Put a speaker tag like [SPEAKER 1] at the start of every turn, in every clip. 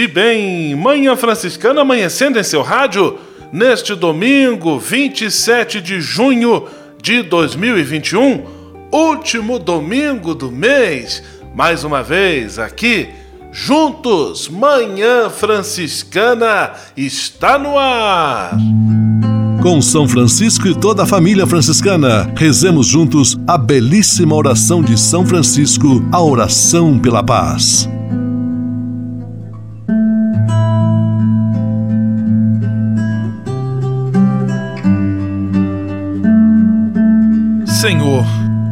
[SPEAKER 1] E bem, Manhã Franciscana amanhecendo em seu rádio neste domingo 27 de junho de 2021, último domingo do mês. Mais uma vez aqui, juntos, Manhã Franciscana está no ar.
[SPEAKER 2] Com São Francisco e toda a família franciscana, rezemos juntos a belíssima oração de São Francisco, a oração pela paz.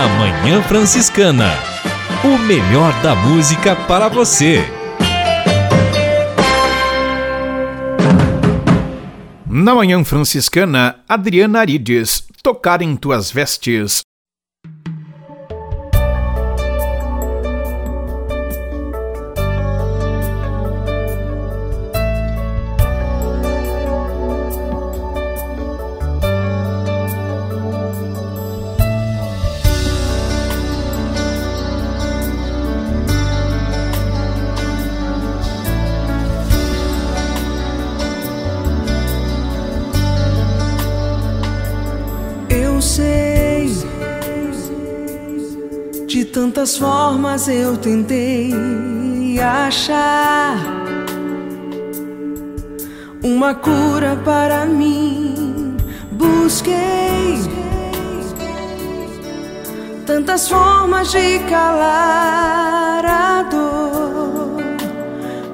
[SPEAKER 3] Na Manhã Franciscana. O melhor da música para você.
[SPEAKER 4] Na Manhã Franciscana, Adriana Arides, Tocar em Tuas Vestes,
[SPEAKER 5] tantas formas eu tentei achar uma cura para mim. Busquei tantas formas de calar a dor,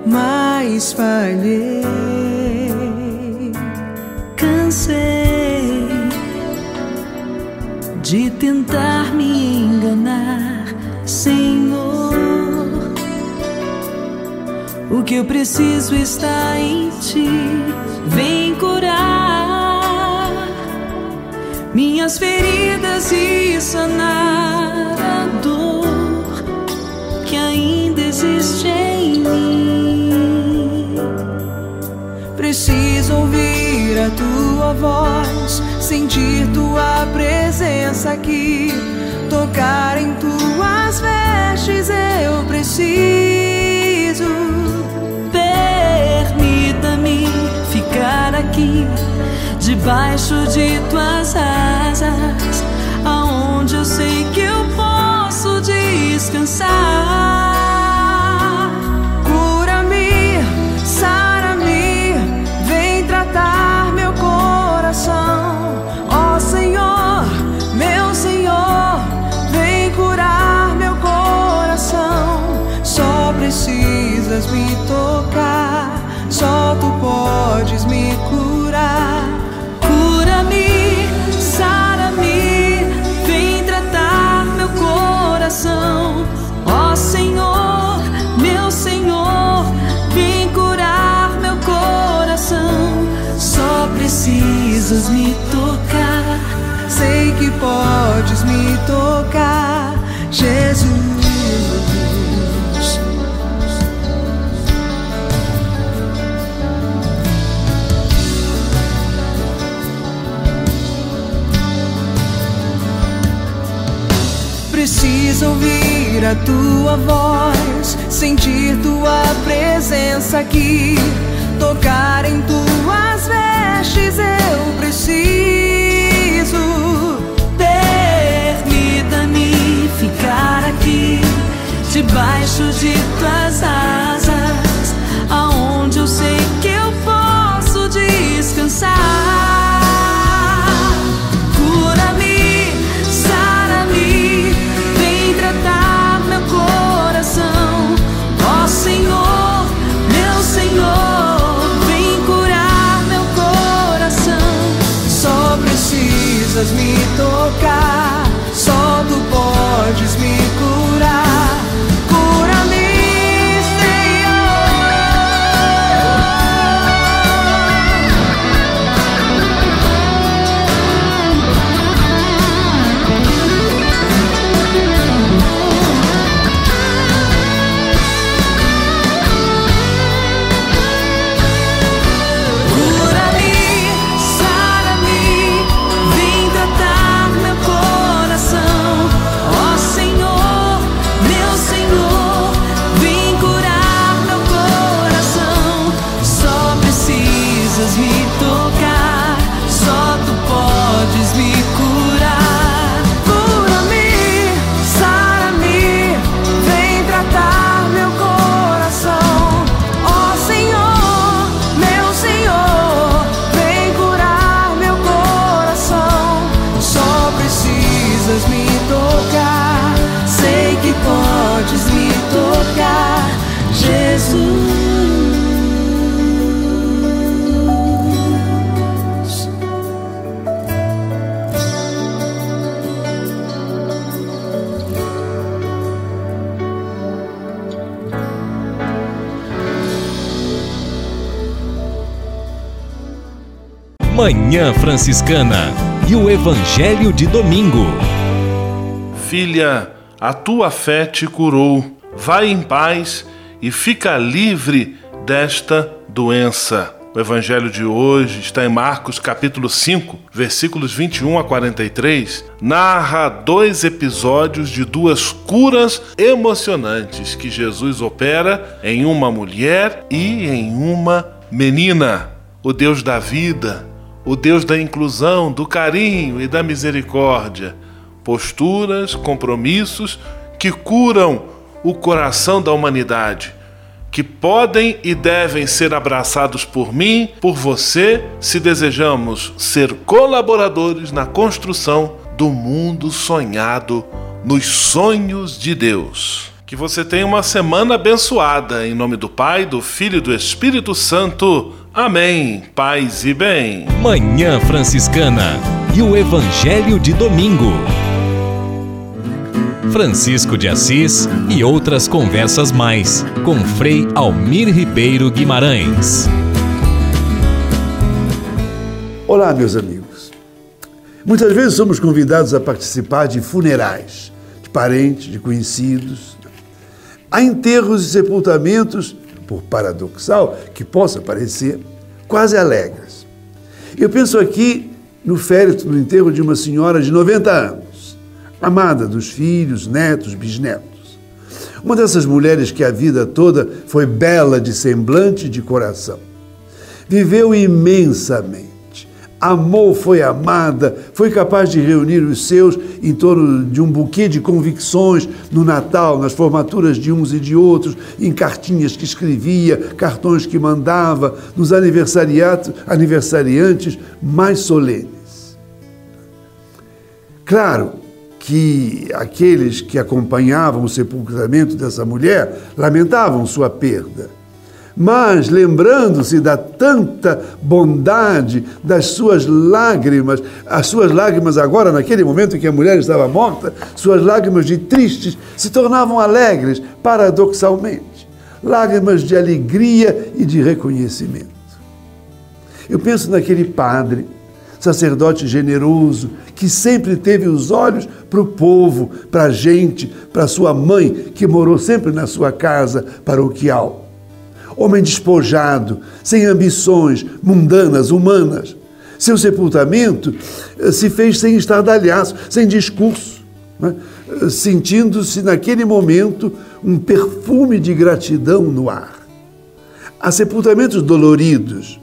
[SPEAKER 5] mas falhei. Cansei de tentar me enganar Senhor. O que eu preciso está em ti. Vem curar minhas feridas e sanar a dor que ainda existe em mim. Preciso ouvir a tua voz, sentir tua presença aqui, tocar em tuas vestes. Eu preciso. Permita-me ficar aqui, debaixo de tuas asas, aonde eu sei que eu posso descansar. Precisas me tocar, só tu podes me curar. Cura-me, sara-me, vem tratar meu coração. Ó Senhor, meu Senhor, vem curar meu coração. Só precisas me tocar, sei que podes me tocar, a tua voz, sentir tua presença aqui, tocar em tuas vestes. Eu preciso. Permita-me ficar aqui, debaixo de tuas asas,
[SPEAKER 3] Manhã Franciscana e o Evangelho de Domingo.
[SPEAKER 1] Filha, a tua fé te curou. Vai em paz e fica livre desta doença. O evangelho de hoje está em Marcos capítulo 5, versículos 21 a 43. Narra dois episódios de duas curas emocionantes que Jesus opera em uma mulher e em uma menina. O Deus da vida, o Deus da inclusão, do carinho e da misericórdia posturas, compromissos que curam o coração da humanidade, que podem e devem ser abraçados por mim, por você, se desejamos ser colaboradores na construção do mundo sonhado nos sonhos de Deus. Que você tenha uma semana abençoada, em nome do Pai, do Filho e do Espírito Santo. Amém. Paz e bem.
[SPEAKER 3] Manhã Franciscana e o Evangelho de Domingo. Francisco de Assis e outras conversas mais com Frei Almir Ribeiro Guimarães.
[SPEAKER 6] Olá, meus amigos. Muitas vezes somos convidados a participar de funerais de parentes, de conhecidos. Há enterros e sepultamentos, por paradoxal que possa parecer, quase alegres. Eu penso aqui no féretro do enterro de uma senhora de 90 anos, amada dos filhos, netos, bisnetos. Uma dessas mulheres que a vida toda foi bela de semblante e de coração. Viveu imensamente. Amou, foi amada, foi capaz de reunir os seus em torno de um buquê de convicções no Natal, nas formaturas de uns e de outros, em cartinhas que escrevia, cartões que mandava, nos aniversariantes mais solenes. Claro que aqueles que acompanhavam o sepultamento dessa mulher lamentavam sua perda. Mas, lembrando-se da tanta bondade das suas lágrimas, as suas lágrimas agora, naquele momento em que a mulher estava morta, suas lágrimas de tristes se tornavam alegres, paradoxalmente. Lágrimas de alegria e de reconhecimento. Eu penso naquele padre, sacerdote generoso, que sempre teve os olhos para o povo, para a gente, para sua mãe, que morou sempre na sua casa paroquial homem despojado, sem ambições mundanas, humanas. Seu sepultamento se fez sem estardalhaço, sem discurso. Né? eh, sentindo-se naquele momento um perfume de gratidão no ar. Há sepultamentos doloridos.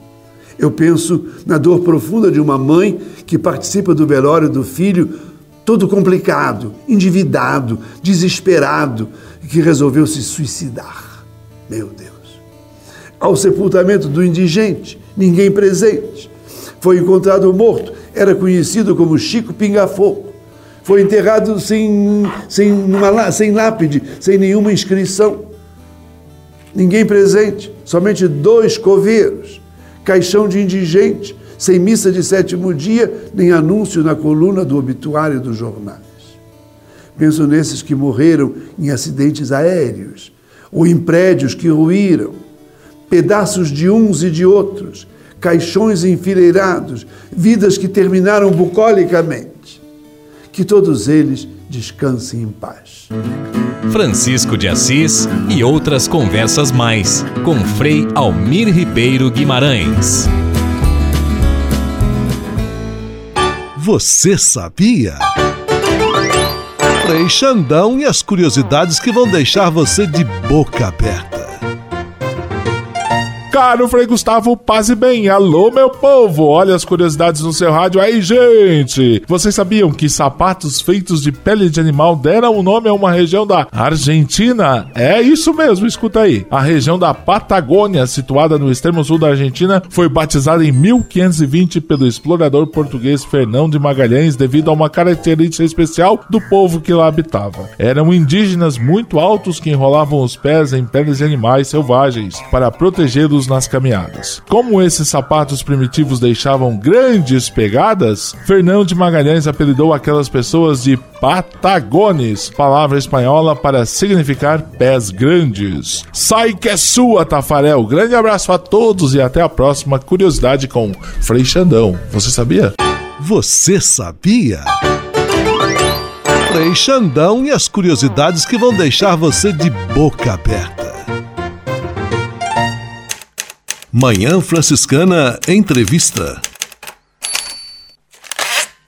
[SPEAKER 6] Eu penso na dor profunda de uma mãe que participa do velório do filho, todo complicado, endividado, desesperado, que resolveu se suicidar. Meu Deus. Ao sepultamento do indigente, ninguém presente. Foi encontrado morto, era conhecido como Chico Pingafogo. Foi enterrado sem, sem, numa, sem lápide, sem nenhuma inscrição. Ninguém presente, somente dois coveiros, caixão de indigente, sem missa de sétimo dia, nem anúncio na coluna do obituário dos jornais. Penso nesses que morreram em acidentes aéreos, ou em prédios que ruíram, pedaços de uns e de outros, caixões enfileirados, vidas que terminaram bucolicamente. Que todos eles descansem em paz.
[SPEAKER 3] Francisco de Assis e outras conversas mais com Frei Almir Ribeiro Guimarães.
[SPEAKER 2] Você sabia? Frei Xandão e as curiosidades que vão deixar você de boca aberta.
[SPEAKER 7] Caro Frei Gustavo, paz e bem. Alô, meu povo. Olha as curiosidades no seu rádio aí, gente. Vocês sabiam que sapatos feitos de pele de animal deram o nome a uma região da Argentina? É isso mesmo, escuta aí. A região da Patagônia, situada no extremo sul da Argentina, foi batizada em 1520 pelo explorador português Fernão de Magalhães devido a uma característica especial do povo que lá habitava. Eram indígenas muito altos que enrolavam os pés em peles de animais selvagens para protegê-los nas caminhadas. Como esses sapatos primitivos deixavam grandes pegadas, Fernão de Magalhães apelidou aquelas pessoas de patagones, palavra espanhola para significar pés grandes. Sai que é sua, Tafarel. Grande abraço a todos e até a próxima curiosidade com Frei Xandão. Você sabia?
[SPEAKER 2] Você sabia? Frei Xandão e as curiosidades que vão deixar você de boca aberta. Manhã Franciscana Entrevista.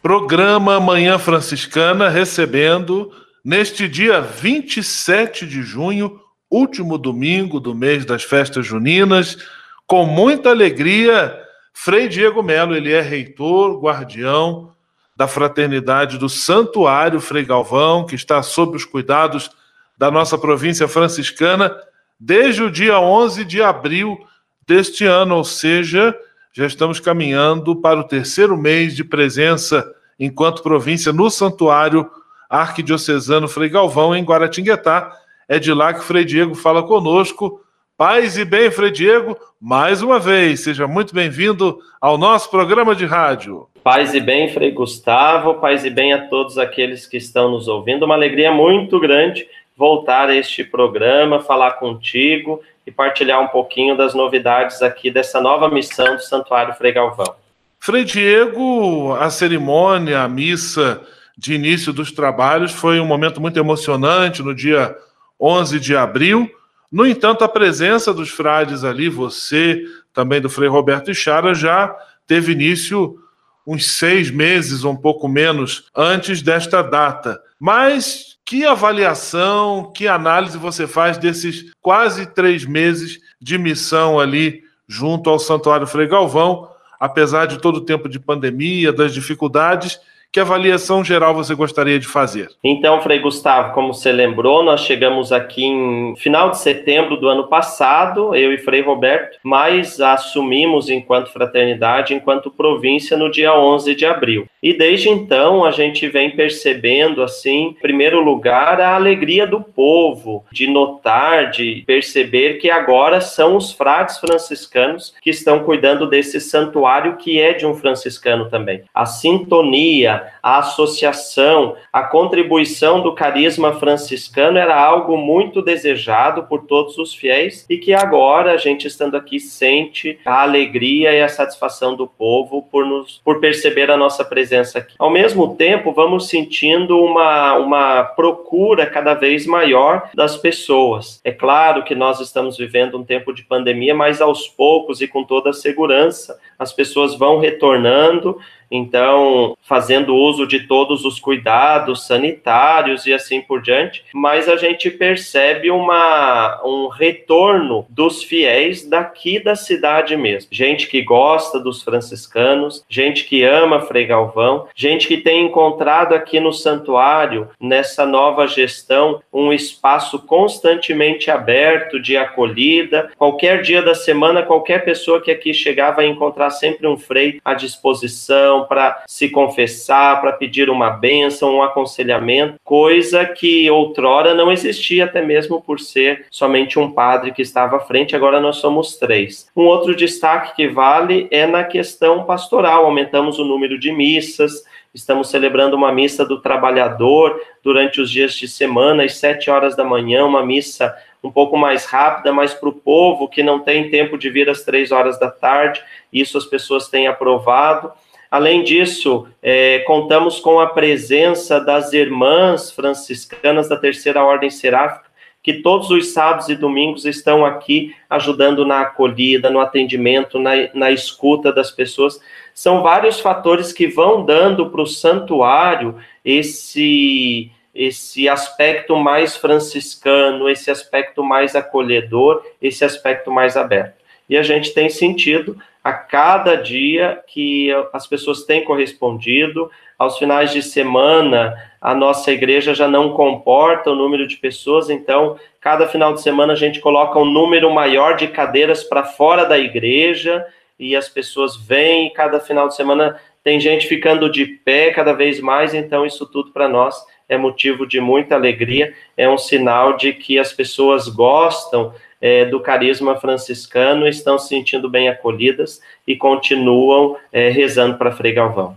[SPEAKER 1] Programa Manhã Franciscana recebendo neste dia 27 de junho, último domingo do mês das festas juninas, com muita alegria, Frei Diego Melo, ele é reitor, guardião da fraternidade do Santuário Frei Galvão, que está sob os cuidados da nossa província franciscana desde o dia 11 de abril deste ano, ou seja, já estamos caminhando para o terceiro mês de presença enquanto província no Santuário Arquidiocesano Frei Galvão, em Guaratinguetá. É de lá que Frei Diego fala conosco. Paz e bem, Frei Diego, mais uma vez, seja muito bem-vindo ao nosso programa de rádio.
[SPEAKER 8] Paz e bem, Frei Gustavo, paz e bem a todos aqueles que estão nos ouvindo. Uma alegria muito grande voltar a este programa, falar contigo e partilhar um pouquinho das novidades aqui dessa nova missão do Santuário Frei Galvão.
[SPEAKER 1] Frei Diego, a cerimônia, a missa de início dos trabalhos foi um momento muito emocionante no dia 11 de abril. No entanto, a presença dos frades ali, você, também do Frei Roberto Ichara, já teve início uns seis meses, ou um pouco menos, antes desta data. Mas que avaliação, que análise você faz desses quase três meses de missão ali junto ao Santuário Frei Galvão, apesar de todo o tempo de pandemia, das dificuldades? Que avaliação geral você gostaria de fazer?
[SPEAKER 8] Então, Frei Gustavo, como você lembrou, nós chegamos aqui em final de setembro do ano passado, eu e Frei Roberto, mas assumimos enquanto fraternidade, enquanto província, no dia 11 de abril. E desde então a gente vem percebendo, assim, em primeiro lugar, a alegria do povo, de notar, de perceber que agora são os frades franciscanos que estão cuidando desse santuário que é de um franciscano também. A sintonia, a associação, a contribuição do carisma franciscano era algo muito desejado por todos os fiéis e que agora a gente estando aqui sente a alegria e a satisfação do povo por nos por perceber a nossa presença aqui. Ao mesmo tempo, vamos sentindo uma uma procura cada vez maior das pessoas. É claro que nós estamos vivendo um tempo de pandemia, mas aos poucos e com toda a segurança, as pessoas vão retornando então fazendo uso de todos os cuidados sanitários e assim por diante, mas a gente percebe uma, um retorno dos fiéis daqui da cidade mesmo. Gente que gosta dos franciscanos, gente que ama Frei Galvão, gente que tem encontrado aqui no santuário, nessa nova gestão, um espaço constantemente aberto de acolhida. Qualquer dia da semana, qualquer pessoa que aqui chegar vai encontrar sempre um frei à disposição para se confessar, para pedir uma bênção, um aconselhamento, coisa que outrora não existia, até mesmo por ser somente um padre que estava à frente, agora nós somos três. Um outro destaque que vale é na questão pastoral, aumentamos o número de missas, estamos celebrando uma missa do trabalhador durante os dias de semana, às sete horas da manhã, uma missa um pouco mais rápida, mas para o povo que não tem tempo de vir às três horas da tarde, isso as pessoas têm aprovado. Além disso, é, contamos com a presença das irmãs franciscanas da Terceira Ordem Seráfica, que todos os sábados e domingos estão aqui ajudando na acolhida, no atendimento, na, na escuta das pessoas. São vários fatores que vão dando para o santuário esse, esse aspecto mais franciscano, esse aspecto mais acolhedor, esse aspecto mais aberto. E a gente tem sentido a cada dia que as pessoas têm correspondido. Aos finais de semana, a nossa igreja já não comporta o número de pessoas, então, cada final de semana a gente coloca um número maior de cadeiras para fora da igreja e as pessoas vêm, e cada final de semana tem gente ficando de pé cada vez mais, então, isso tudo para nós é motivo de muita alegria, é um sinal de que as pessoas gostam é, do carisma franciscano, estão se sentindo bem acolhidas e continuam é, rezando para Frei Galvão.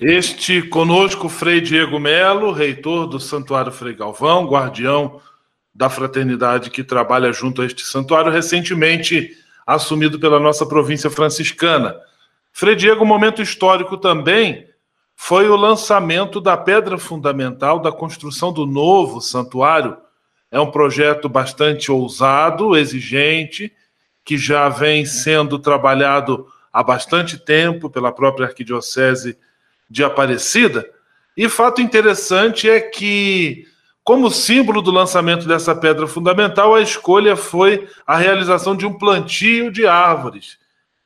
[SPEAKER 1] Este conosco, Frei Diego Melo, reitor do Santuário Frei Galvão, guardião da fraternidade que trabalha junto a este santuário, recentemente assumido pela nossa província franciscana. Frei Diego, um momento histórico também foi o lançamento da pedra fundamental da construção do novo santuário é um projeto bastante ousado, exigente, que já vem sendo trabalhado há bastante tempo pela própria Arquidiocese de Aparecida. E fato interessante é que, como símbolo do lançamento dessa pedra fundamental, a escolha foi a realização de um plantio de árvores,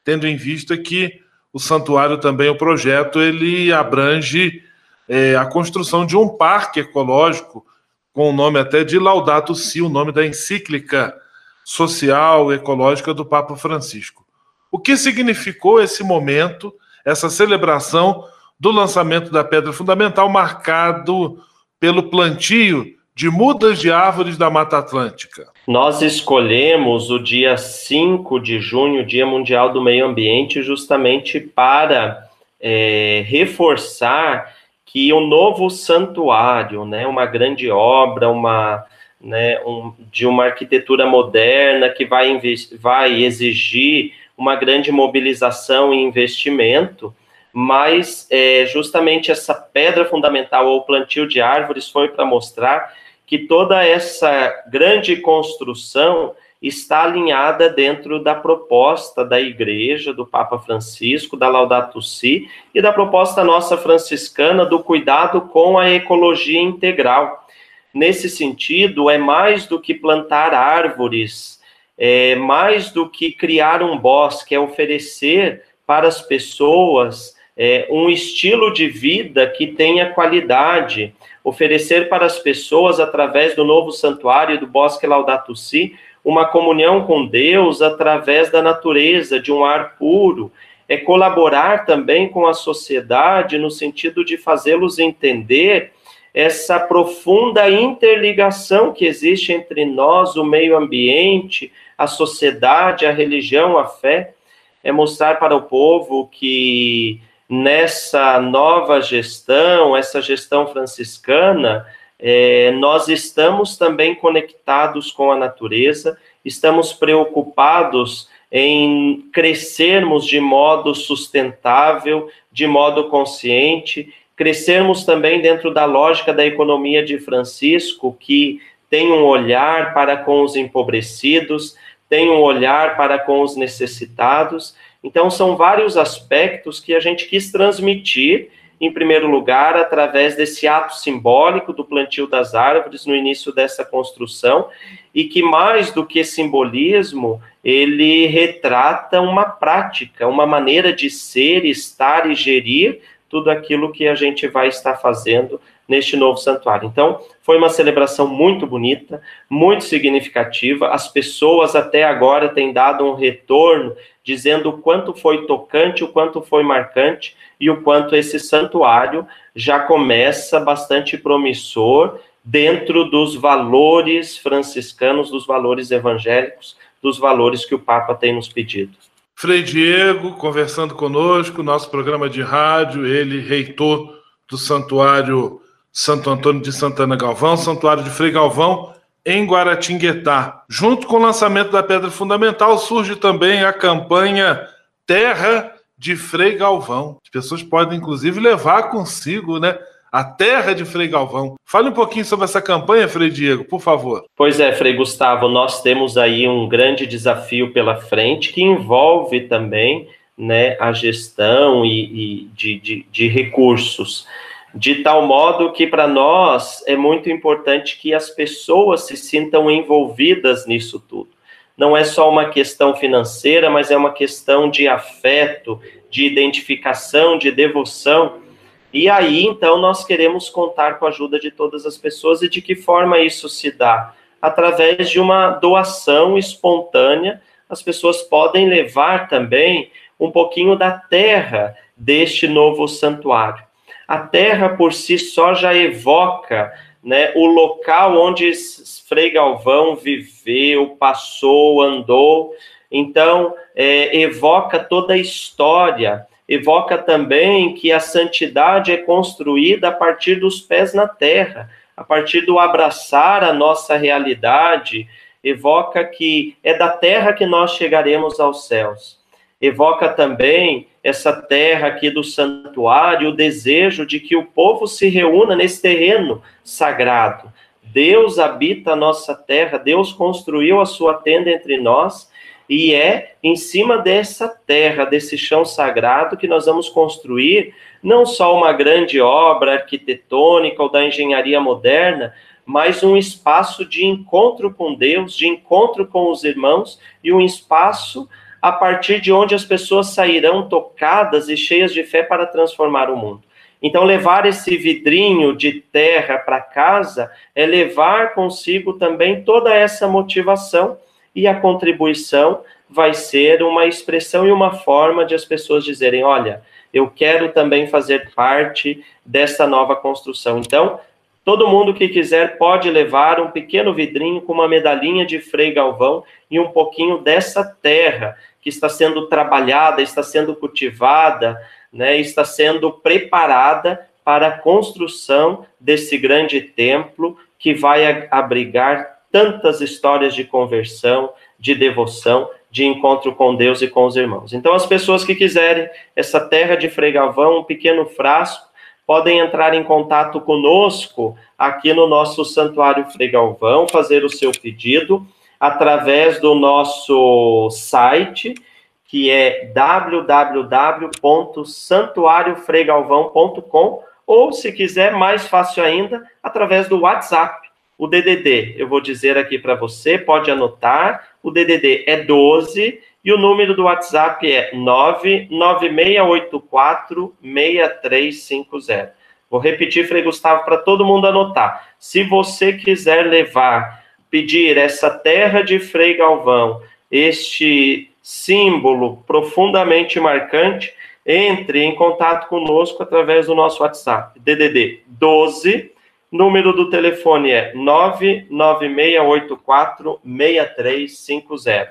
[SPEAKER 1] tendo em vista que o santuário também, o projeto, ele abrange é, a construção de um parque ecológico com o nome até de Laudato Si, o nome da encíclica social ecológica do Papa Francisco. O que significou esse momento, essa celebração do lançamento da pedra fundamental, marcado pelo plantio de mudas de árvores da Mata Atlântica?
[SPEAKER 8] Nós escolhemos o dia 5 de junho, Dia Mundial do Meio Ambiente, justamente para é, reforçar que o novo santuário, né, uma grande obra, uma, né, um, de uma arquitetura moderna que vai, vai exigir uma grande mobilização e investimento, mas é, justamente essa pedra fundamental ou plantio de árvores foi para mostrar que toda essa grande construção está alinhada dentro da proposta da Igreja, do Papa Francisco, da Laudato Si e da proposta nossa franciscana do cuidado com a ecologia integral. Nesse sentido, é mais do que plantar árvores, é mais do que criar um bosque, é oferecer para as pessoas é, um estilo de vida que tenha qualidade, oferecer para as pessoas, através do novo santuário do Bosque Laudato Si, uma comunhão com Deus através da natureza, de um ar puro, é colaborar também com a sociedade no sentido de fazê-los entender essa profunda interligação que existe entre nós, o meio ambiente, a sociedade, a religião, a fé, é mostrar para o povo que nessa nova gestão, essa gestão franciscana, é, nós estamos também conectados com a natureza, estamos preocupados em crescermos de modo sustentável, de modo consciente, crescermos também dentro da lógica da economia de Francisco, que tem um olhar para com os empobrecidos, tem um olhar para com os necessitados, Então, são vários aspectos que a gente quis transmitir, em primeiro lugar, através desse ato simbólico do plantio das árvores no início dessa construção, e que mais do que simbolismo, ele retrata uma prática, uma maneira de ser, estar e gerir tudo aquilo que a gente vai estar fazendo neste novo santuário. Então, foi uma celebração muito bonita, muito significativa. As pessoas até agora têm dado um retorno dizendo o quanto foi tocante, o quanto foi marcante e o quanto esse santuário já começa bastante promissor dentro dos valores franciscanos, dos valores evangélicos, dos valores que o Papa tem nos pedido.
[SPEAKER 1] Frei Diego conversando conosco, nosso programa de rádio, ele reitor do Santuário Santo Antônio de Santana Galvão, Santuário de Frei Galvão, em Guaratinguetá. Junto com o lançamento da Pedra Fundamental, surge também a campanha Terra de Frei Galvão. As pessoas podem, inclusive, levar consigo, né? A terra de Frei Galvão. Fale um pouquinho sobre essa campanha, Frei Diego, por favor.
[SPEAKER 8] Pois é, Frei Gustavo, nós temos aí um grande desafio pela frente que envolve também né, a gestão e, e de, de, de recursos de tal modo que para nós é muito importante que as pessoas se sintam envolvidas nisso tudo. Não é só uma questão financeira, mas é uma questão de afeto, de identificação, de devoção. E aí, então, nós queremos contar com a ajuda de todas as pessoas e de que forma isso se dá? Através de uma doação espontânea, as pessoas podem levar também um pouquinho da terra deste novo santuário a terra por si só já evoca né, o local onde Frei Galvão viveu, passou, andou. Então, é, evoca toda a história, evoca também que a santidade é construída a partir dos pés na terra, a partir do abraçar a nossa realidade, evoca que é da terra que nós chegaremos aos céus. Evoca também essa terra aqui do santuário, o desejo de que o povo se reúna nesse terreno sagrado. Deus habita a nossa terra, Deus construiu a sua tenda entre nós, e é em cima dessa terra, desse chão sagrado, que nós vamos construir não só uma grande obra arquitetônica ou da engenharia moderna, mas um espaço de encontro com Deus, de encontro com os irmãos e um espaço a partir de onde as pessoas sairão tocadas e cheias de fé para transformar o mundo. Então, levar esse vidrinho de terra para casa é levar consigo também toda essa motivação e a contribuição vai ser uma expressão e uma forma de as pessoas dizerem: olha, eu quero também fazer parte dessa nova construção. Então, Todo mundo que quiser pode levar um pequeno vidrinho com uma medalhinha de Frei Galvão e um pouquinho dessa terra que está sendo trabalhada, está sendo cultivada, né, está sendo preparada para a construção desse grande templo que vai abrigar tantas histórias de conversão, de devoção, de encontro com Deus e com os irmãos. Então, as pessoas que quiserem essa terra de Frei Galvão, um pequeno frasco, podem entrar em contato conosco aqui no nosso Santuário Frei Galvão, fazer o seu pedido através do nosso site, que é www.santuariofreigalvão.com, ou se quiser, mais fácil ainda, através do WhatsApp. O DDD, eu vou dizer aqui para você, pode anotar, o DDD é 12 e o número do WhatsApp é 996846350. Vou repetir, Frei Gustavo, para todo mundo anotar. Se você quiser levar, pedir essa terra de Frei Galvão, este símbolo profundamente marcante, entre em contato conosco através do nosso WhatsApp, DDD 12, número do telefone é 996846350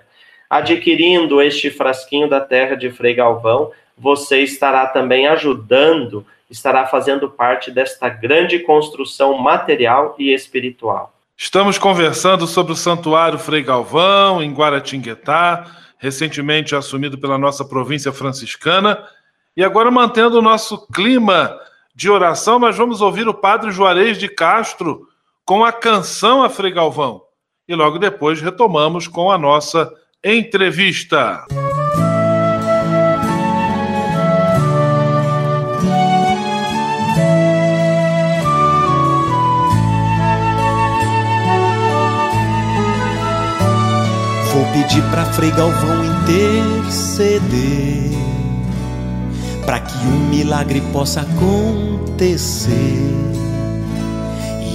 [SPEAKER 8] adquirindo este frasquinho da terra de Frei Galvão, você estará também ajudando, estará fazendo parte desta grande construção material e espiritual.
[SPEAKER 1] Estamos conversando sobre o Santuário Frei Galvão, em Guaratinguetá, recentemente assumido pela nossa província franciscana. E agora, mantendo o nosso clima de oração, nós vamos ouvir o Padre Juarez de Castro com a canção a Frei Galvão. E logo depois retomamos com a nossa Entrevista.
[SPEAKER 9] Pedir pra Frei Galvão interceder para que um milagre possa acontecer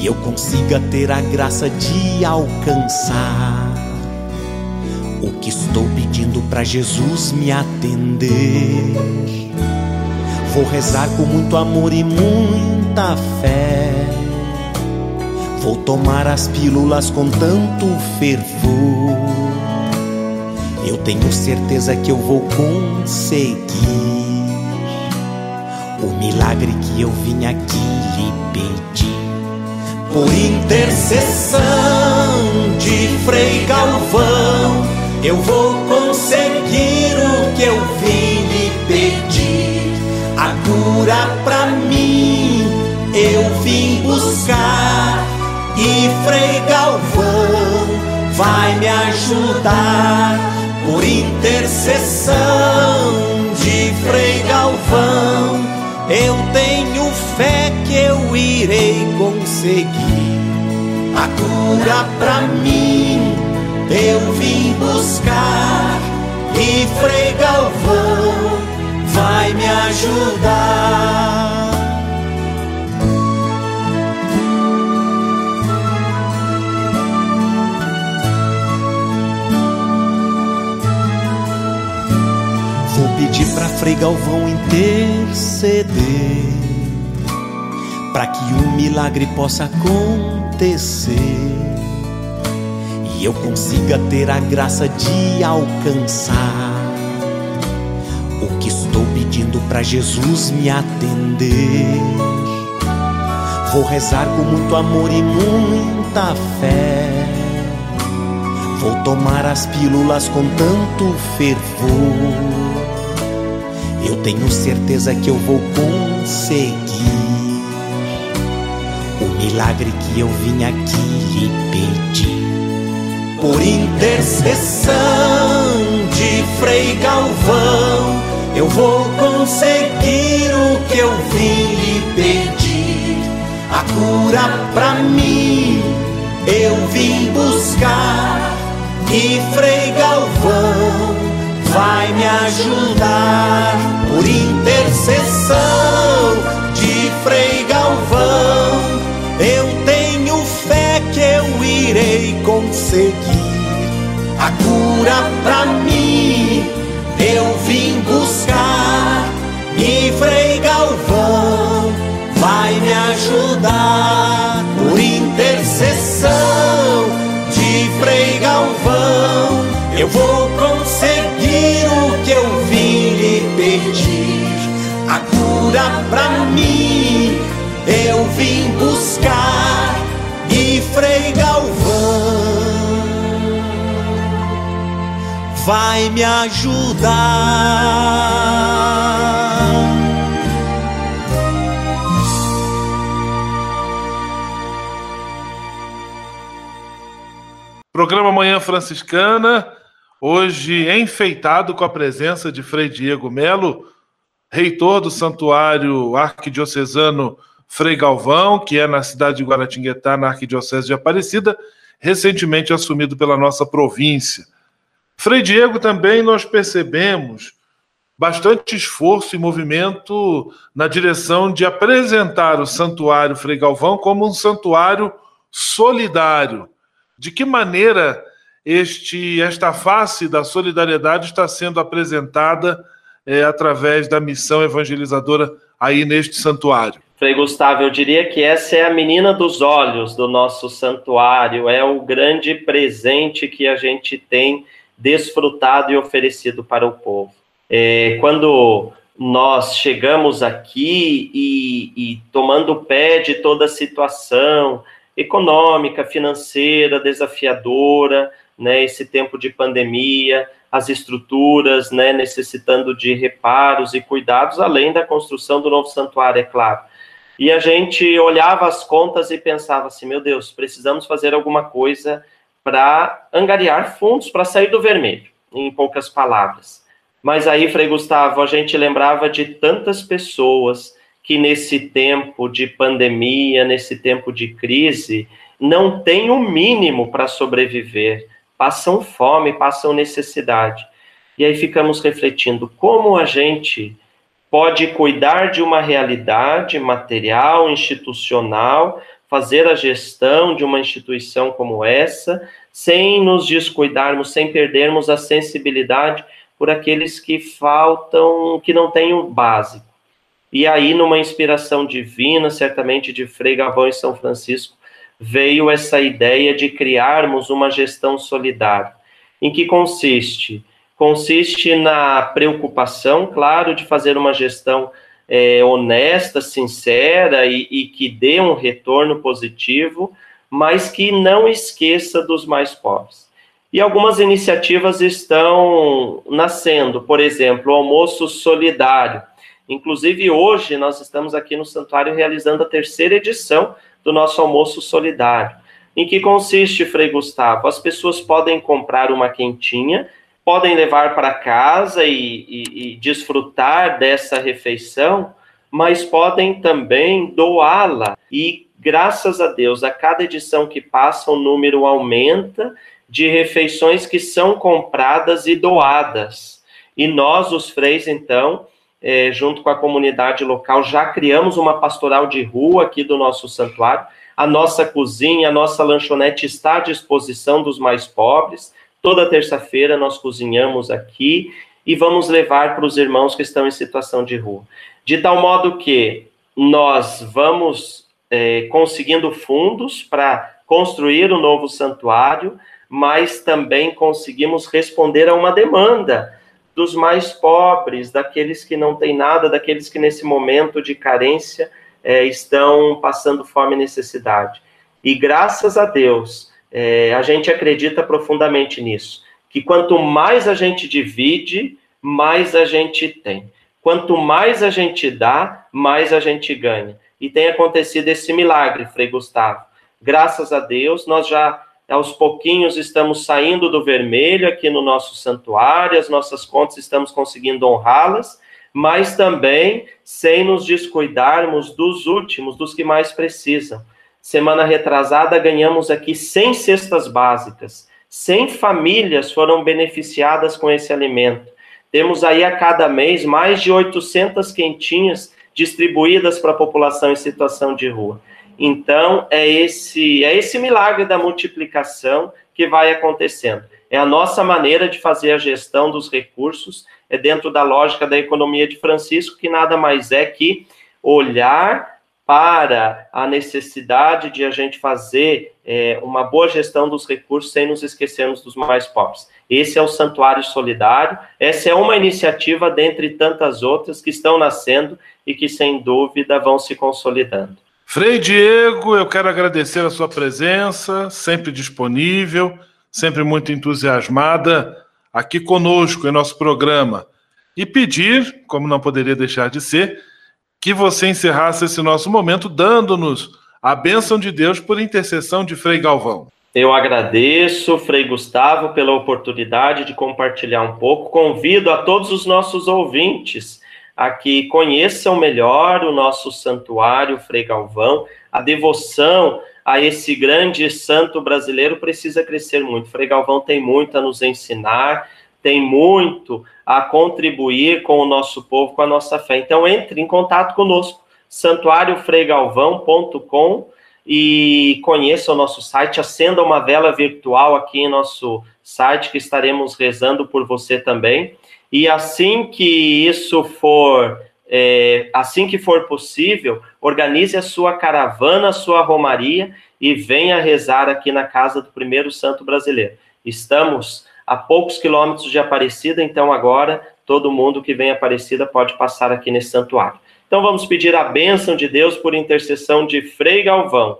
[SPEAKER 9] e eu consiga ter a graça de alcançar o que estou pedindo para Jesus me atender. Vou rezar com muito amor e muita fé. Vou tomar as pílulas com tanto fervor. Eu tenho certeza que eu vou conseguir o milagre que eu vim aqui lhe pedir. Por intercessão de Frei Galvão, eu vou conseguir o que eu vim lhe pedir. A cura pra mim eu vim buscar e Frei Galvão vai me ajudar. Por intercessão de Frei Galvão, eu tenho fé que eu irei conseguir a cura pra mim. Eu vim buscar e Frei Galvão vai me ajudar. Vou pedir pra Frei Galvão interceder para que um milagre possa acontecer e eu consiga ter a graça de alcançar o que estou pedindo para Jesus me atender. Vou rezar com muito amor e muita fé. Vou tomar as pílulas com tanto fervor. Eu tenho certeza que eu vou conseguir o milagre que eu vim aqui lhe pedir. Por intercessão de Frei Galvão, eu vou conseguir o que eu vim lhe pedir. A cura pra mim eu vim buscar e Frei Galvão vai me ajudar por intercessão de Frei Galvão. Eu tenho fé que eu irei conseguir a cura pra mim. Eu vim buscar e Frei Galvão vai me ajudar por intercessão de Frei Galvão. Eu vou conseguir cura pra mim eu vim buscar e Frei Galvão vai me ajudar.
[SPEAKER 1] Programa Manhã Franciscana, hoje enfeitado com a presença de Frei Diego Melo, reitor do Santuário Arquidiocesano Frei Galvão, que é na cidade de Guaratinguetá, na Arquidiocese de Aparecida, recentemente assumido pela nossa província. Frei Diego também nós percebemos bastante esforço e movimento na direção de apresentar o Santuário Frei Galvão como um santuário solidário. De que maneira este, esta face da solidariedade está sendo apresentada é, através da missão evangelizadora aí neste santuário?
[SPEAKER 8] Frei Gustavo, eu diria que essa é a menina dos olhos do nosso santuário, é o grande presente que a gente tem desfrutado e oferecido para o povo. É, quando nós chegamos aqui e, e tomando pé de toda a situação econômica, financeira, desafiadora, né, esse tempo de pandemia, as estruturas, né, necessitando de reparos e cuidados, além da construção do novo santuário, é claro. E a gente olhava as contas e pensava assim, meu Deus, precisamos fazer alguma coisa para angariar fundos para sair do vermelho, em poucas palavras. Mas aí, Frei Gustavo, a gente lembrava de tantas pessoas que nesse tempo de pandemia, nesse tempo de crise, não tem o mínimo para sobreviver, passam fome, passam necessidade. E aí ficamos refletindo como a gente pode cuidar de uma realidade material, institucional, fazer a gestão de uma instituição como essa, sem nos descuidarmos, sem perdermos a sensibilidade por aqueles que faltam, que não têm o básico. E aí, numa inspiração divina, certamente de Frei Gavão e São Francisco, veio essa ideia de criarmos uma gestão solidária. Em que consiste? Consiste na preocupação, claro, de fazer uma gestão é, honesta, sincera e, e que dê um retorno positivo, mas que não esqueça dos mais pobres. E algumas iniciativas estão nascendo, por exemplo, o almoço solidário. Inclusive, hoje nós estamos aqui no Santuário realizando a terceira edição do nosso almoço solidário. Em que consiste, Frei Gustavo? As pessoas podem comprar uma quentinha, podem levar para casa e, e, e desfrutar dessa refeição, mas podem também doá-la. E graças a Deus, a cada edição que passa, o número aumenta de refeições que são compradas e doadas. E nós, os freis, então, é, junto com a comunidade local, já criamos uma pastoral de rua aqui do nosso santuário. A nossa cozinha, a nossa lanchonete está à disposição dos mais pobres. Toda terça-feira nós cozinhamos aqui e vamos levar para os irmãos que estão em situação de rua. De tal modo que nós vamos é, conseguindo fundos para construir o um novo santuário, mas também conseguimos responder a uma demanda dos mais pobres, daqueles que não têm nada, daqueles que nesse momento de carência é, estão passando fome e necessidade. E graças a Deus, é, a gente acredita profundamente nisso, que quanto mais a gente divide, mais a gente tem. Quanto mais a gente dá, mais a gente ganha. E tem acontecido esse milagre, Frei Gustavo. Graças a Deus, nós já aos pouquinhos estamos saindo do vermelho aqui no nosso santuário, as nossas contas estamos conseguindo honrá-las, mas também sem nos descuidarmos dos últimos, dos que mais precisam. Semana retrasada ganhamos aqui 100 cestas básicas, 100 famílias foram beneficiadas com esse alimento. Temos aí a cada mês mais de 800 quentinhas distribuídas para a população em situação de rua. Então, é esse, é esse milagre da multiplicação que vai acontecendo. É a nossa maneira de fazer a gestão dos recursos, é dentro da lógica da economia de Francisco, que nada mais é que olhar para a necessidade de a gente fazer é, uma boa gestão dos recursos sem nos esquecermos dos mais pobres. Esse é o Santuário Solidário, essa é uma iniciativa dentre tantas outras que estão nascendo e que, sem dúvida, vão se consolidando.
[SPEAKER 1] Frei Diego, eu quero agradecer a sua presença, sempre disponível, sempre muito entusiasmada aqui conosco em nosso programa. E pedir, como não poderia deixar de ser, que você encerrasse esse nosso momento dando-nos a bênção de Deus por intercessão de Frei Galvão.
[SPEAKER 8] Eu agradeço, Frei Gustavo, pela oportunidade de compartilhar um pouco. Convido a todos os nossos ouvintes a que conheçam melhor o nosso santuário Frei Galvão. A devoção a esse grande santo brasileiro precisa crescer muito. Frei Galvão tem muito a nos ensinar, tem muito a contribuir com o nosso povo, com a nossa fé. Então, entre em contato conosco, santuariofreigalvão.com e conheça o nosso site, acenda uma vela virtual aqui em nosso site, que estaremos rezando por você também. E assim que isso for, é, assim que for possível, organize a sua caravana, a sua romaria e venha rezar aqui na casa do primeiro santo brasileiro. Estamos a poucos quilômetros de Aparecida, então agora todo mundo que vem Aparecida pode passar aqui nesse santuário. Então vamos pedir a bênção de Deus por intercessão de Frei Galvão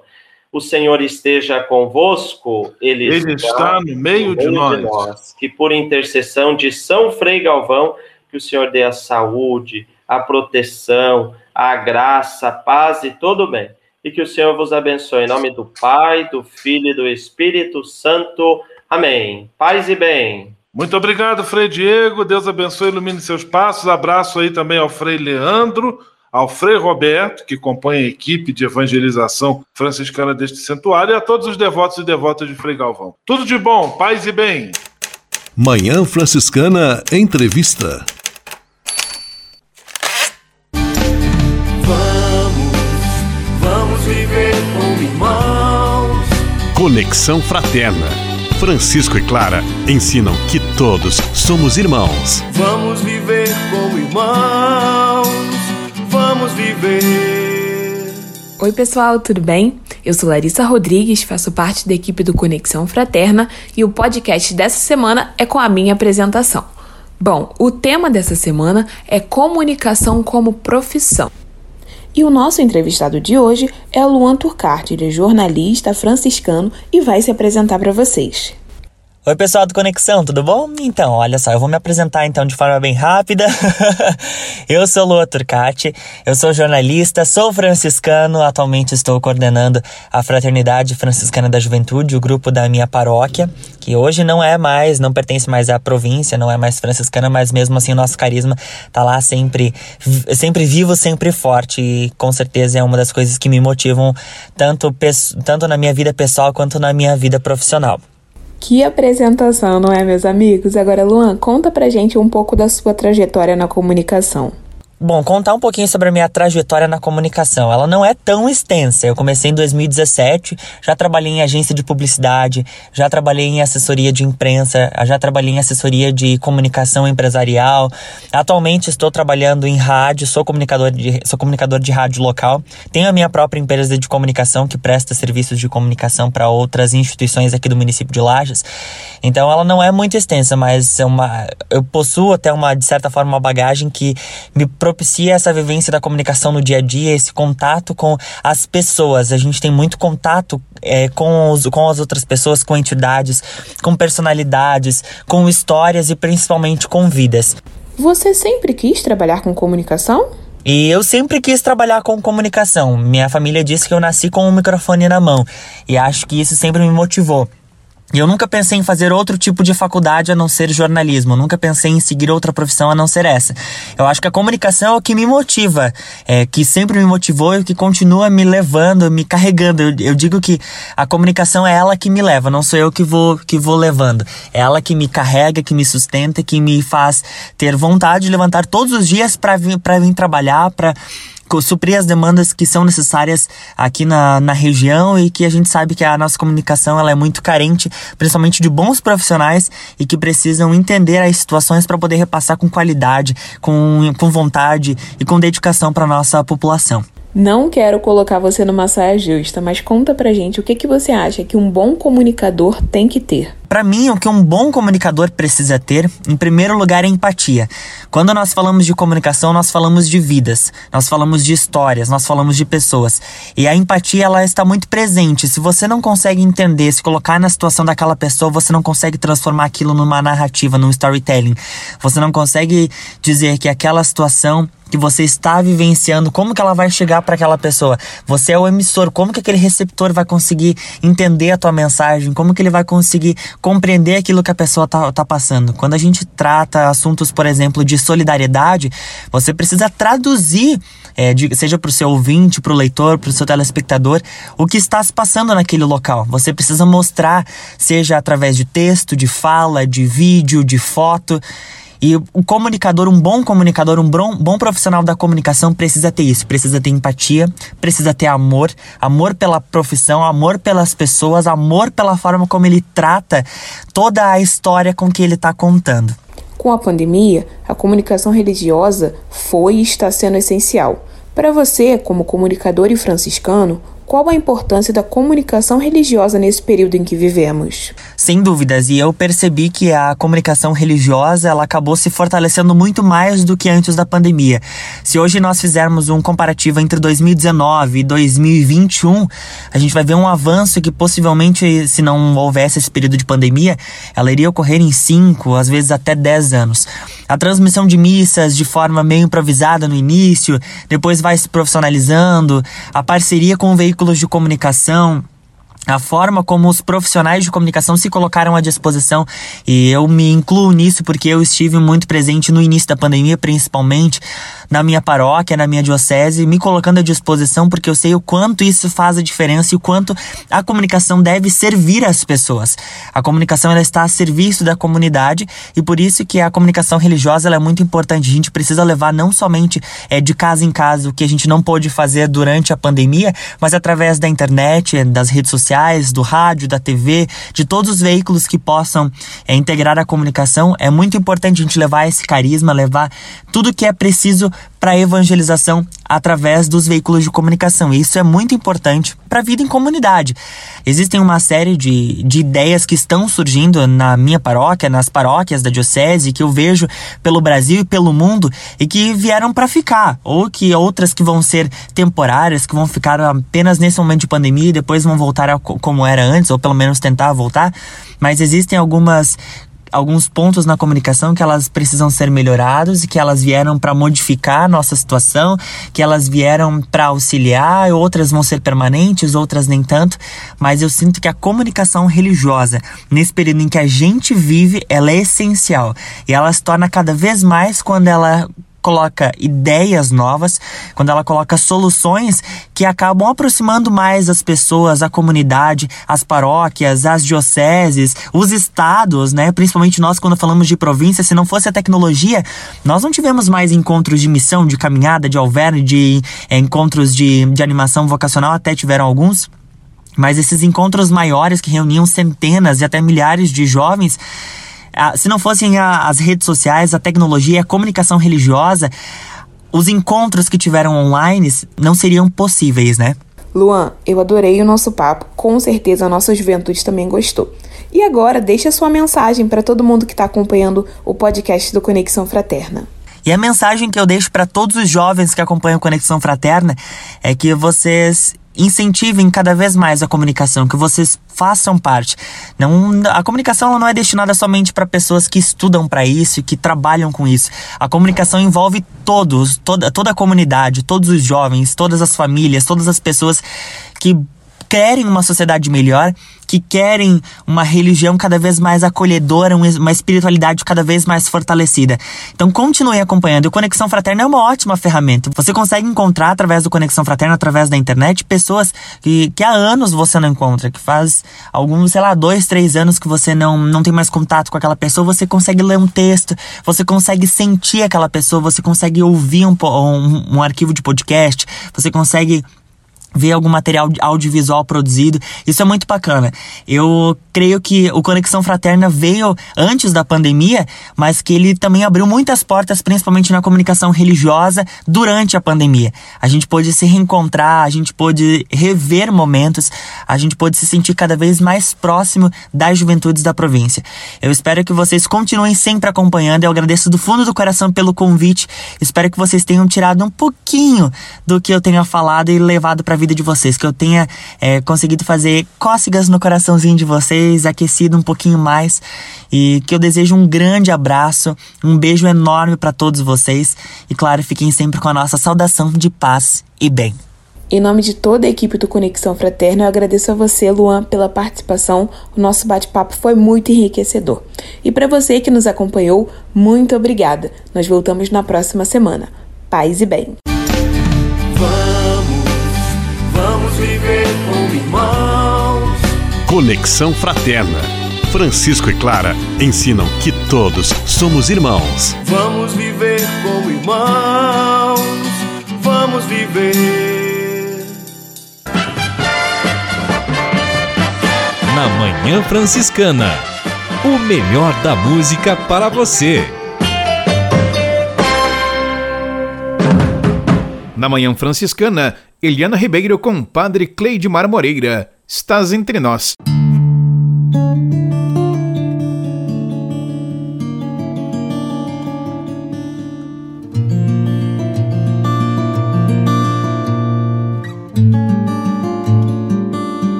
[SPEAKER 8] o Senhor esteja convosco, Ele,
[SPEAKER 1] Ele está, está, no meio, no meio de, nós. de, nós.
[SPEAKER 8] Que por intercessão de São Frei Galvão, que o Senhor dê a saúde, a proteção, a graça, a paz e todo o bem. E que o Senhor vos abençoe. Em nome do Pai, do Filho e do Espírito Santo. Amém. Paz e bem.
[SPEAKER 1] Muito obrigado, Frei Diego. Deus abençoe e ilumine seus passos. Abraço aí também ao Frei Leandro ao Frei Roberto, que compõe a equipe de evangelização franciscana deste santuário, e a todos os devotos e devotas de Frei Galvão. Tudo de bom, paz e bem.
[SPEAKER 2] Manhã Franciscana Entrevista.
[SPEAKER 10] Vamos viver como irmãos.
[SPEAKER 11] Conexão Fraterna. Francisco e Clara ensinam que todos somos irmãos.
[SPEAKER 10] Vamos viver como irmãos. Vamos viver.
[SPEAKER 12] Oi, pessoal, tudo bem? Eu sou Larissa Rodrigues, faço parte da equipe do Conexão Fraterna e o podcast dessa semana é com a minha apresentação. Bom, o tema dessa semana é comunicação como profissão. E o nosso entrevistado de hoje é Luan Turcati, ele é jornalista franciscano e vai se apresentar para vocês.
[SPEAKER 13] Oi, pessoal do Conexão, tudo bom? Então, olha só, eu vou me apresentar então de forma bem rápida. eu sou Lua Turcati, eu sou jornalista, sou franciscano, atualmente estou coordenando a Fraternidade Franciscana da Juventude, o grupo da minha paróquia, que hoje não é mais, não pertence mais à província, não é mais franciscana, mas mesmo assim o nosso carisma tá lá sempre, sempre vivo, sempre forte e com certeza é uma das coisas que me motivam tanto, tanto na minha vida pessoal quanto na minha vida profissional.
[SPEAKER 12] Que apresentação, não é, meus amigos? Agora, Luan, conta pra gente um pouco da sua trajetória na comunicação.
[SPEAKER 13] Bom, contar um pouquinho sobre a minha trajetória na comunicação. Ela não é tão extensa. Eu comecei em 2017, já trabalhei em agência de publicidade, já trabalhei em assessoria de imprensa, já trabalhei em assessoria de comunicação empresarial. Atualmente estou trabalhando em rádio, sou comunicador de, sou comunicador de rádio local. Tenho a minha própria empresa de comunicação que presta serviços de comunicação para outras instituições aqui do município de Lages. Então ela não é muito extensa, mas é uma, eu possuo até uma, de certa forma, uma bagagem que me propicia essa vivência da comunicação no dia a dia, esse contato com as pessoas. A gente tem muito contato é, com, os, com as outras pessoas, com entidades, com personalidades, com histórias e principalmente com vidas.
[SPEAKER 12] Você sempre quis trabalhar com comunicação?
[SPEAKER 13] E eu sempre quis trabalhar com comunicação. Minha família disse que eu nasci com um microfone na mão. E acho que isso sempre me motivou. E eu nunca pensei em fazer outro tipo de faculdade a não ser jornalismo. Eu nunca pensei em seguir outra profissão a não ser essa. Eu acho que a comunicação é o que me motiva, é, que sempre me motivou e que continua me levando, me carregando. Eu, eu, digo que a comunicação é ela que me leva, não sou eu que vou, que vou levando. É ela que me carrega, que me sustenta, que me faz ter vontade de levantar todos os dias para vir, vir trabalhar, para suprir as demandas que são necessárias aqui na, na região e que a gente sabe que a nossa comunicação ela é muito carente, principalmente de bons profissionais e que precisam entender as situações para poder repassar com qualidade, com, com vontade e com dedicação para a nossa população.
[SPEAKER 12] Não quero colocar você numa saia justa, mas conta pra gente o que, que você acha que um bom comunicador tem que ter.
[SPEAKER 13] Para mim, o que um bom comunicador precisa ter, em primeiro lugar, é empatia. Quando nós falamos de comunicação, nós falamos de vidas, nós falamos de histórias, nós falamos de pessoas. E a empatia, ela está muito presente. Se você não consegue entender, se colocar na situação daquela pessoa, você não consegue transformar aquilo numa narrativa, num storytelling. Você não consegue dizer que aquela situação que você está vivenciando, como que ela vai chegar para aquela pessoa? Você é o emissor, como que aquele receptor vai conseguir entender a tua mensagem? Como que ele vai conseguir compreender aquilo que a pessoa tá, tá passando? Quando a gente trata assuntos, por exemplo, de solidariedade, você precisa traduzir, é, de, seja para o seu ouvinte, para o leitor, para o seu telespectador, o que está se passando naquele local. Você precisa mostrar, seja através de texto, de fala, de vídeo, de foto. E o comunicador, um bom comunicador, um bom, bom profissional da comunicação precisa ter isso, precisa ter empatia, precisa ter amor, amor pela profissão, amor pelas pessoas, amor pela forma como ele trata toda a história com que ele está contando.
[SPEAKER 12] Com a pandemia, a comunicação religiosa foi e está sendo essencial. Para você, como comunicador e franciscano, qual a importância da comunicação religiosa nesse período em que vivemos?
[SPEAKER 13] Sem dúvidas, e eu percebi que a comunicação religiosa ela acabou se fortalecendo muito mais do que antes da pandemia. Se hoje nós fizermos um comparativo entre 2019 e 2021, a gente vai ver um avanço que possivelmente, se não houvesse esse período de pandemia, ela iria ocorrer em 5, às vezes até 10 anos. A transmissão de missas de forma meio improvisada no início, depois vai se profissionalizando, a parceria com o veículos de comunicação a forma como os profissionais de comunicação se colocaram à disposição e eu me incluo nisso porque eu estive muito presente no início da pandemia, principalmente na minha paróquia, na minha diocese, me colocando à disposição porque eu sei o quanto isso faz a diferença e o quanto a comunicação deve servir as pessoas. A comunicação ela está a serviço da comunidade e por isso que a comunicação religiosa é muito importante. A gente precisa levar não somente é, de casa em casa o que a gente não pôde fazer durante a pandemia, mas através da internet, das redes sociais, do rádio, da TV, de todos os veículos que possam é, integrar a comunicação. É muito importante a gente levar esse carisma, levar tudo que é preciso para a evangelização através dos veículos de comunicação. Isso é muito importante para a vida em comunidade. Existem uma série de, de ideias que estão surgindo na minha paróquia, nas paróquias da diocese, que eu vejo pelo Brasil e pelo mundo e que vieram para ficar, ou que outras que vão ser temporárias, que vão ficar apenas nesse momento de pandemia e depois vão voltar a como era antes, ou pelo menos tentar voltar. Mas existem algumas alguns pontos na comunicação que elas precisam ser melhorados e que elas vieram para modificar a nossa situação, que elas vieram para auxiliar, outras vão ser permanentes, outras nem tanto, mas eu sinto que a comunicação religiosa, nesse período em que a gente vive, ela é essencial. E ela se torna cada vez mais quando ela coloca ideias novas, quando ela coloca soluções que acabam aproximando mais as pessoas, a comunidade, as paróquias, as dioceses, os estados, né? Principalmente nós quando falamos de província, se não fosse a tecnologia, nós não tivemos mais encontros de missão, de caminhada, de alverne, de é, encontros de, de animação vocacional, até tiveram alguns. Mas esses encontros maiores que reuniam centenas e até milhares de jovens se não fossem a, as redes sociais, a tecnologia, a comunicação religiosa, os encontros que tiveram online não seriam possíveis, né?
[SPEAKER 12] Luan, eu adorei o nosso papo, com certeza a nossa juventude também gostou. E agora, deixa sua mensagem para todo mundo que está acompanhando o podcast do Conexão Fraterna.
[SPEAKER 13] E a mensagem que eu deixo para todos os jovens que acompanham Conexão Fraterna é que vocês incentivem cada vez mais a comunicação, que vocês façam parte. Não, a comunicação não é destinada somente para pessoas que estudam para isso, que trabalham com isso. A comunicação envolve todos, toda, toda a comunidade, todos os jovens, todas as famílias, todas as pessoas que querem uma sociedade melhor, que querem uma religião cada vez mais acolhedora, uma espiritualidade cada vez mais fortalecida. Então continue acompanhando. O Conexão Fraterna é uma ótima ferramenta. Você consegue encontrar através do Conexão Fraterna, através da internet, pessoas que, que há anos você não encontra, que faz alguns, sei lá, dois, três anos que você não, não tem mais contato com aquela pessoa, você consegue ler um texto, você consegue sentir aquela pessoa, você consegue ouvir um, um, um arquivo de podcast, você consegue ver algum material audiovisual produzido. Isso é muito bacana. Eu creio que o Conexão Fraterna veio antes da pandemia, mas que ele também abriu muitas portas, principalmente na comunicação religiosa, durante a pandemia. A gente pôde se reencontrar, a gente pôde rever momentos, a gente pôde se sentir cada vez mais próximo das juventudes da província. Eu espero que vocês continuem sempre acompanhando. Eu agradeço do fundo do coração pelo convite. Espero que vocês tenham tirado um pouquinho do que eu tenha falado e levado para vida de vocês, que eu tenha é, conseguido fazer cócegas no coraçãozinho de vocês, aquecido um pouquinho mais e que eu desejo um grande abraço, um beijo enorme para todos vocês e claro, fiquem sempre com a nossa saudação de paz e bem.
[SPEAKER 12] Em nome de toda a equipe do Conexão Fraterna, eu agradeço a você, Luan, pela participação. O nosso bate-papo foi muito enriquecedor. E para você que nos acompanhou, muito obrigada. Nós voltamos na próxima semana. Paz e bem.
[SPEAKER 10] Irmãos.
[SPEAKER 11] Conexão Fraterna. Francisco e Clara ensinam que todos somos irmãos.
[SPEAKER 10] Vamos viver como irmãos. Vamos viver.
[SPEAKER 3] Na Manhã Franciscana. O melhor da música para você.
[SPEAKER 4] Na Manhã Franciscana, Eliana Ribeiro com Padre Cleidmar Moreira. Estás entre nós.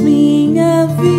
[SPEAKER 5] minha vida.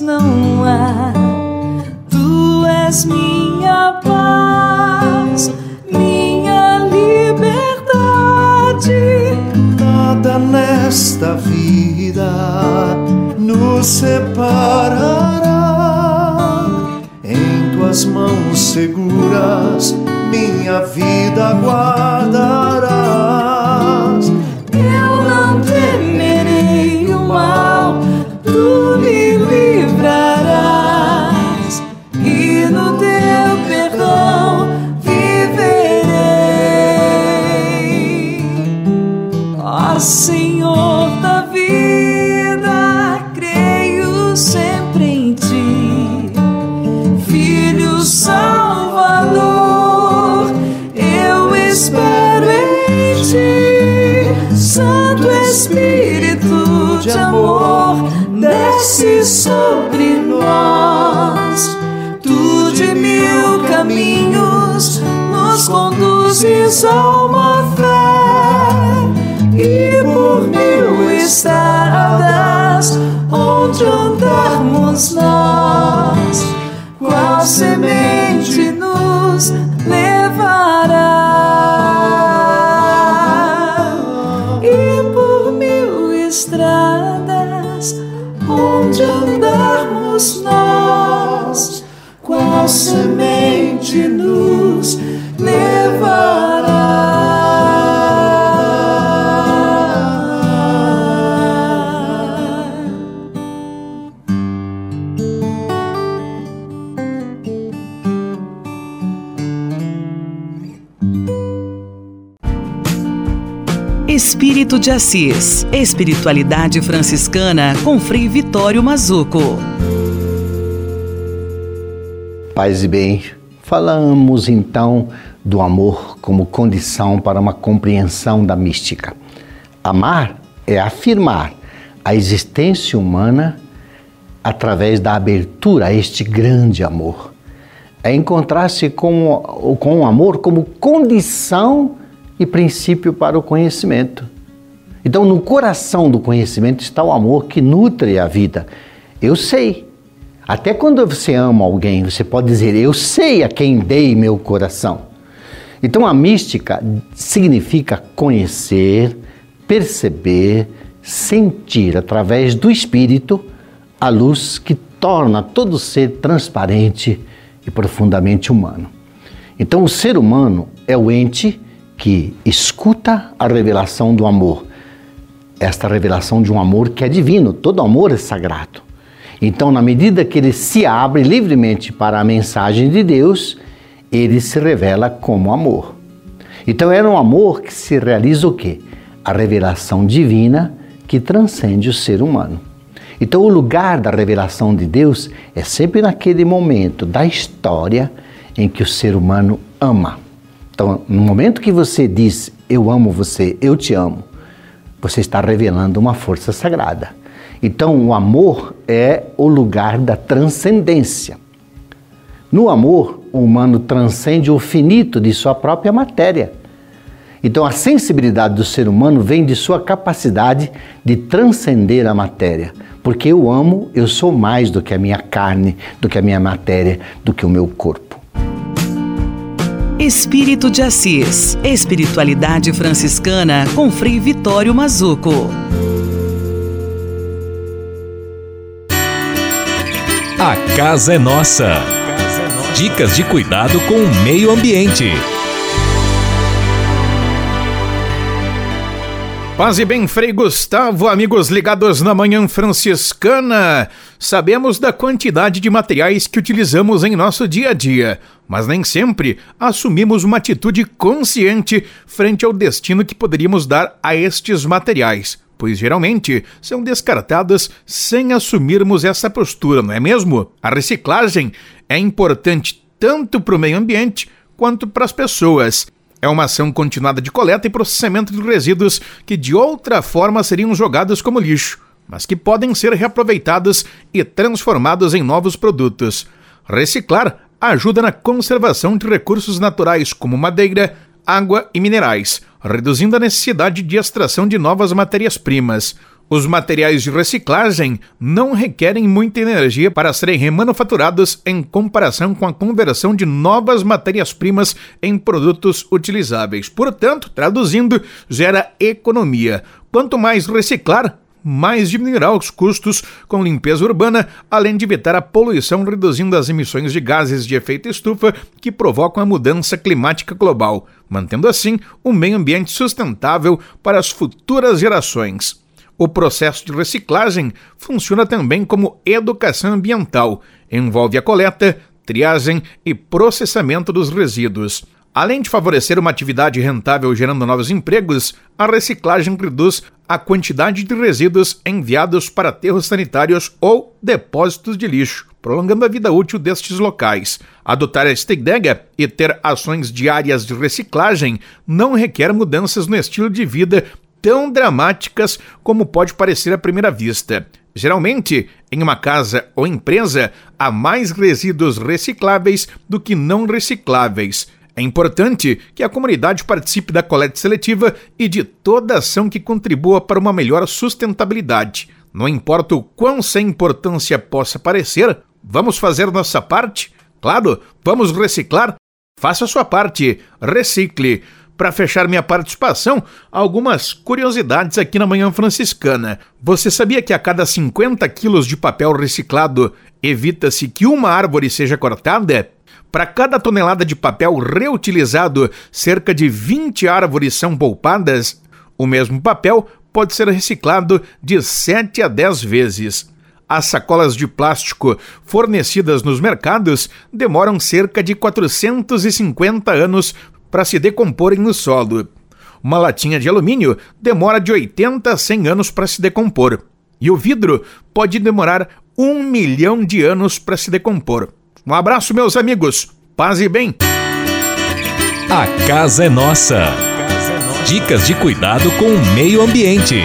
[SPEAKER 5] Não há. Tu és minha paz, minha liberdade.
[SPEAKER 10] Nada nesta vida nos separará. Em tuas mãos seguras, minha vida guardarás.
[SPEAKER 5] Sobre nós. Tu de mil caminhos nos conduzes a uma fé e por mil estradas onde andarmos nós, qual semente qual semente nos levará.
[SPEAKER 14] Espírito de Assis. Espiritualidade franciscana com Frei Vitório Mazuco.
[SPEAKER 15] Paz e bem, falamos então do amor como condição para uma compreensão da mística. Amar é afirmar a existência humana através da abertura a este grande amor. É encontrar-se com, com o amor como condição e princípio para o conhecimento. Então, no coração do conhecimento está o amor que nutre a vida. Eu sei. Até quando você ama alguém, você pode dizer: Eu sei a quem dei meu coração. Então, a mística significa conhecer, perceber, sentir através do espírito a luz que torna todo ser transparente e profundamente humano. Então, o ser humano é o ente que escuta a revelação do amor. Esta revelação de um amor que é divino, todo amor é sagrado. Então, na medida que ele se abre livremente para a mensagem de Deus, ele se revela como amor. Então, era um amor que se realiza o quê? A revelação divina que transcende o ser humano. Então, o lugar da revelação de Deus é sempre naquele momento da história em que o ser humano ama. Então, no momento que você diz eu amo você, eu te amo, você está revelando uma força sagrada. Então, o amor é o lugar da transcendência. No amor, o humano transcende o finito de sua própria matéria. Então, a sensibilidade do ser humano vem de sua capacidade de transcender a matéria. Porque eu amo, eu sou mais do que a minha carne, do que a minha matéria, do que o meu corpo.
[SPEAKER 14] Espírito de Assis. Espiritualidade franciscana com Frei Vitório Mazuco.
[SPEAKER 3] A casa é nossa. Dicas de cuidado com o meio ambiente.
[SPEAKER 4] Paz e bem, Frei Gustavo, amigos ligados na Manhã Franciscana. Sabemos da quantidade de materiais que utilizamos em nosso dia a dia, mas nem sempre assumimos uma atitude consciente frente ao destino que poderíamos dar a estes materiais, pois geralmente são descartadas sem assumirmos essa postura, não é mesmo? A reciclagem é importante tanto para o meio ambiente quanto para as pessoas. É uma ação continuada de coleta e processamento de resíduos que de outra forma seriam jogados como lixo, mas que podem ser reaproveitados e transformados em novos produtos. Reciclar ajuda na conservação de recursos naturais como madeira, água e minerais, reduzindo a necessidade de extração de novas matérias-primas. Os materiais de reciclagem não requerem muita energia para serem remanufaturados em comparação com a conversão de novas matérias-primas em produtos utilizáveis. Portanto, traduzindo, gera economia. Quanto mais reciclar, mais diminuirá os custos com limpeza urbana, além de evitar a poluição, reduzindo as emissões de gases de efeito estufa que provocam a mudança climática global, mantendo assim um meio ambiente sustentável para as futuras gerações. O processo de reciclagem funciona também como educação ambiental, envolve a coleta, triagem e processamento dos resíduos. Além de favorecer uma atividade rentável gerando novos empregos, a reciclagem reduz a quantidade de resíduos enviados para aterros sanitários ou depósitos de lixo, prolongando a vida útil destes locais. Adotar esta ideia e ter ações diárias de reciclagem não requer mudanças no estilo de vida tão dramáticas como pode parecer à primeira vista. Geralmente, em uma casa ou empresa, há mais resíduos recicláveis do que não recicláveis. É importante que a comunidade participe da coleta seletiva e de toda ação que contribua para uma melhor sustentabilidade. Não importa o quão sem importância possa parecer, vamos fazer nossa parte? Claro, vamos reciclar? Faça sua parte, recicle para fechar minha participação, algumas curiosidades aqui na Manhã Franciscana. Você sabia que a cada 50 quilos de papel reciclado evita-se que uma árvore seja cortada? Para cada tonelada de papel reutilizado, cerca de 20 árvores são poupadas. O mesmo papel pode ser reciclado de 7 a 10 vezes. As sacolas de plástico fornecidas nos mercados demoram cerca de 450 anos para se decomporem no solo. Uma latinha de alumínio demora de 80 a 100 anos para se decompor. E o vidro pode demorar um milhão de anos para se decompor. Um abraço, meus amigos. Paz e bem.
[SPEAKER 3] A casa é nossa. Dicas de cuidado com o meio ambiente.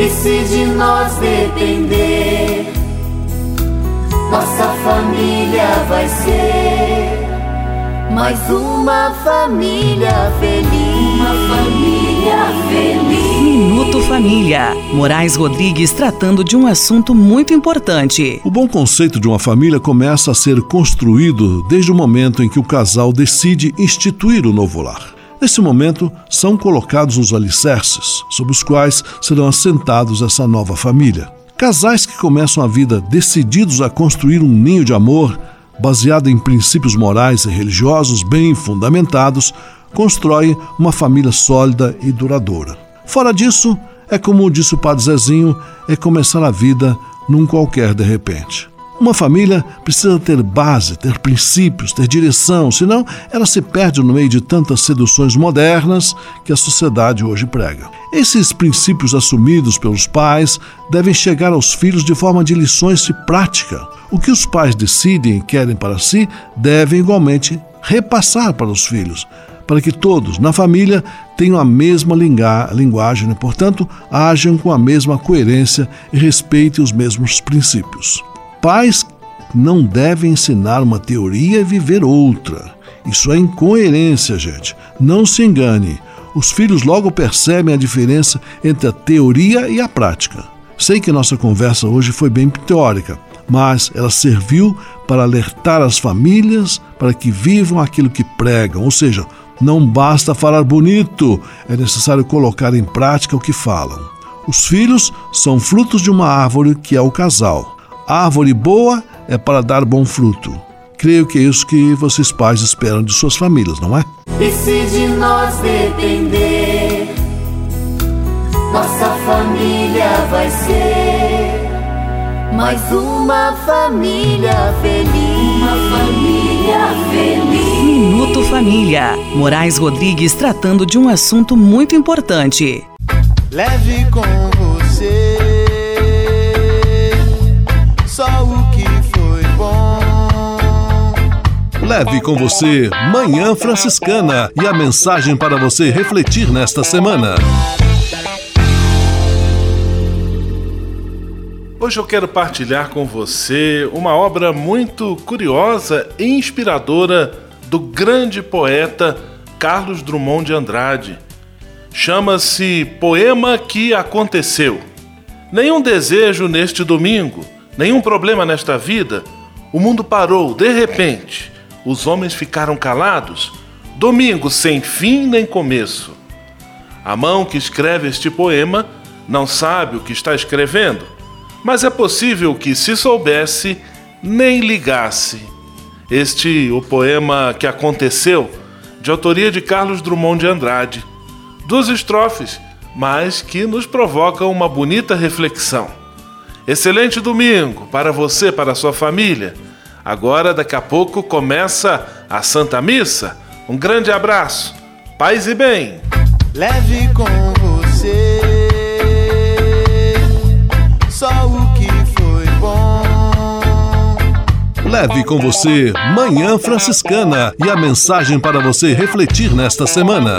[SPEAKER 5] E se de nós depender, nossa família vai ser mais uma família feliz. Uma família feliz.
[SPEAKER 14] Minuto Família. Moraes Rodrigues tratando de um assunto muito importante.
[SPEAKER 2] O bom conceito de uma família começa a ser construído desde o momento em que o casal decide instituir o novo lar. Nesse momento, são colocados os alicerces sobre os quais serão assentados essa nova família. Casais que começam a vida decididos a construir um ninho de amor, baseado em princípios morais e religiosos bem fundamentados, constroem uma família sólida e duradoura. Fora disso, é como disse o padre Zezinho, é começar a vida num qualquer de repente. Uma família precisa ter base, ter princípios, ter direção, senão ela se perde no meio de tantas seduções modernas que a sociedade hoje prega. Esses princípios assumidos pelos pais devem chegar aos filhos de forma de lições de prática. O que os pais decidem e querem para si devem igualmente repassar para os filhos, para que todos na família tenham a mesma linguagem e, portanto, ajam com a mesma coerência e respeitem os mesmos princípios. Pais não devem ensinar uma teoria e viver outra. Isso é incoerência, gente. Não se engane. Os filhos logo percebem a diferença entre a teoria e a prática. Sei que nossa conversa hoje foi bem teórica, mas ela serviu para alertar as famílias para que vivam aquilo que pregam, ou seja, não basta falar bonito, é necessário colocar em prática o que falam. Os filhos são frutos de uma árvore que é o casal. Árvore boa é para dar bom fruto. Creio que é isso que vocês pais esperam de suas famílias, não é?
[SPEAKER 5] E se de nós depender, nossa família vai ser mais uma família feliz. Uma família feliz.
[SPEAKER 14] Minuto Família. Moraes Rodrigues tratando de um assunto muito importante.
[SPEAKER 10] Leve com
[SPEAKER 2] Leve com você Manhã Franciscana e a mensagem para você refletir nesta semana.
[SPEAKER 1] Hoje eu quero partilhar com você uma obra muito curiosa e inspiradora do grande poeta Carlos Drummond de Andrade. Chama-se Poema que Aconteceu. Nenhum desejo neste domingo nenhum problema nesta vida, o mundo parou de repente. Os homens ficaram calados. Domingo sem fim nem começo. A mão que escreve este poema não sabe o que está escrevendo, mas é possível que, se soubesse, nem ligasse. Este o poema que aconteceu, de autoria de Carlos Drummond de Andrade. Duas estrofes, mas que nos provocam uma bonita reflexão. Excelente domingo para você, para sua família. Agora, daqui a pouco, começa a Santa Missa. Um grande abraço, paz e bem.
[SPEAKER 10] Leve com você só o que foi bom.
[SPEAKER 2] Leve com você Manhã Franciscana e a mensagem para você refletir nesta semana.